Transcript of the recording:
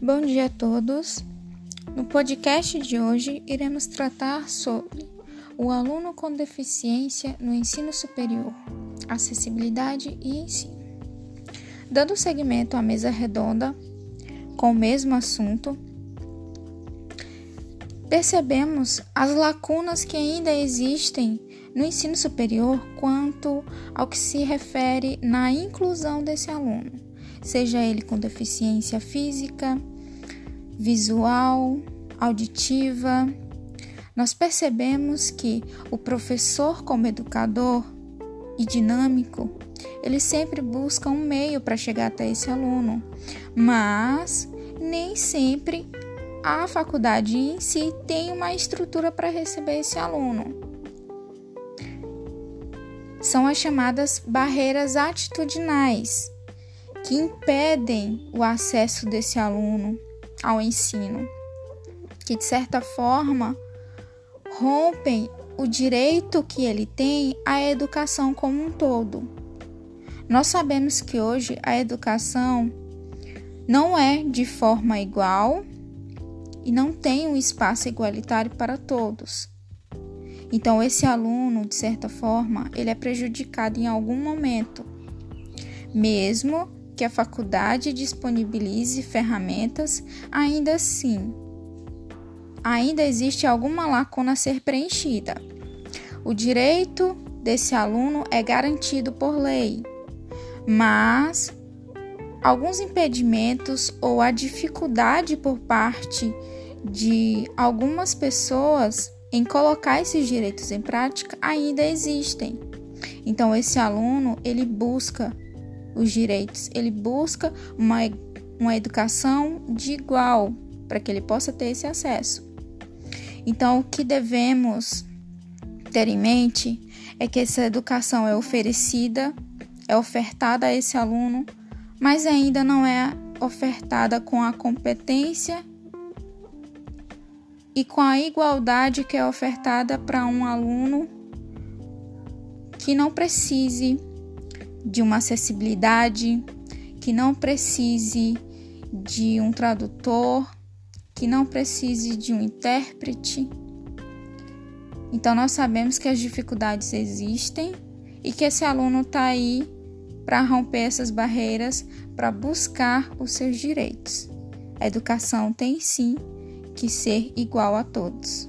Bom dia a todos. No podcast de hoje iremos tratar sobre o aluno com deficiência no ensino superior, acessibilidade e ensino. Dando seguimento à mesa redonda com o mesmo assunto, percebemos as lacunas que ainda existem no ensino superior quanto ao que se refere na inclusão desse aluno, seja ele com deficiência física, visual, auditiva. Nós percebemos que o professor, como educador e dinâmico, ele sempre busca um meio para chegar até esse aluno, mas nem sempre a faculdade em si tem uma estrutura para receber esse aluno. São as chamadas barreiras atitudinais, que impedem o acesso desse aluno ao ensino, que de certa forma rompem o direito que ele tem à educação como um todo. Nós sabemos que hoje a educação não é de forma igual e não tem um espaço igualitário para todos. Então esse aluno, de certa forma, ele é prejudicado em algum momento, mesmo que a faculdade disponibilize ferramentas, ainda assim, ainda existe alguma lacuna a ser preenchida. O direito desse aluno é garantido por lei, mas alguns impedimentos ou a dificuldade por parte de algumas pessoas em colocar esses direitos em prática ainda existem. Então esse aluno, ele busca os direitos, ele busca uma, uma educação de igual para que ele possa ter esse acesso. Então o que devemos ter em mente é que essa educação é oferecida, é ofertada a esse aluno, mas ainda não é ofertada com a competência e com a igualdade que é ofertada para um aluno que não precise de uma acessibilidade, que não precise de um tradutor, que não precise de um intérprete. Então, nós sabemos que as dificuldades existem e que esse aluno está aí para romper essas barreiras, para buscar os seus direitos. A educação tem sim que ser igual a todos.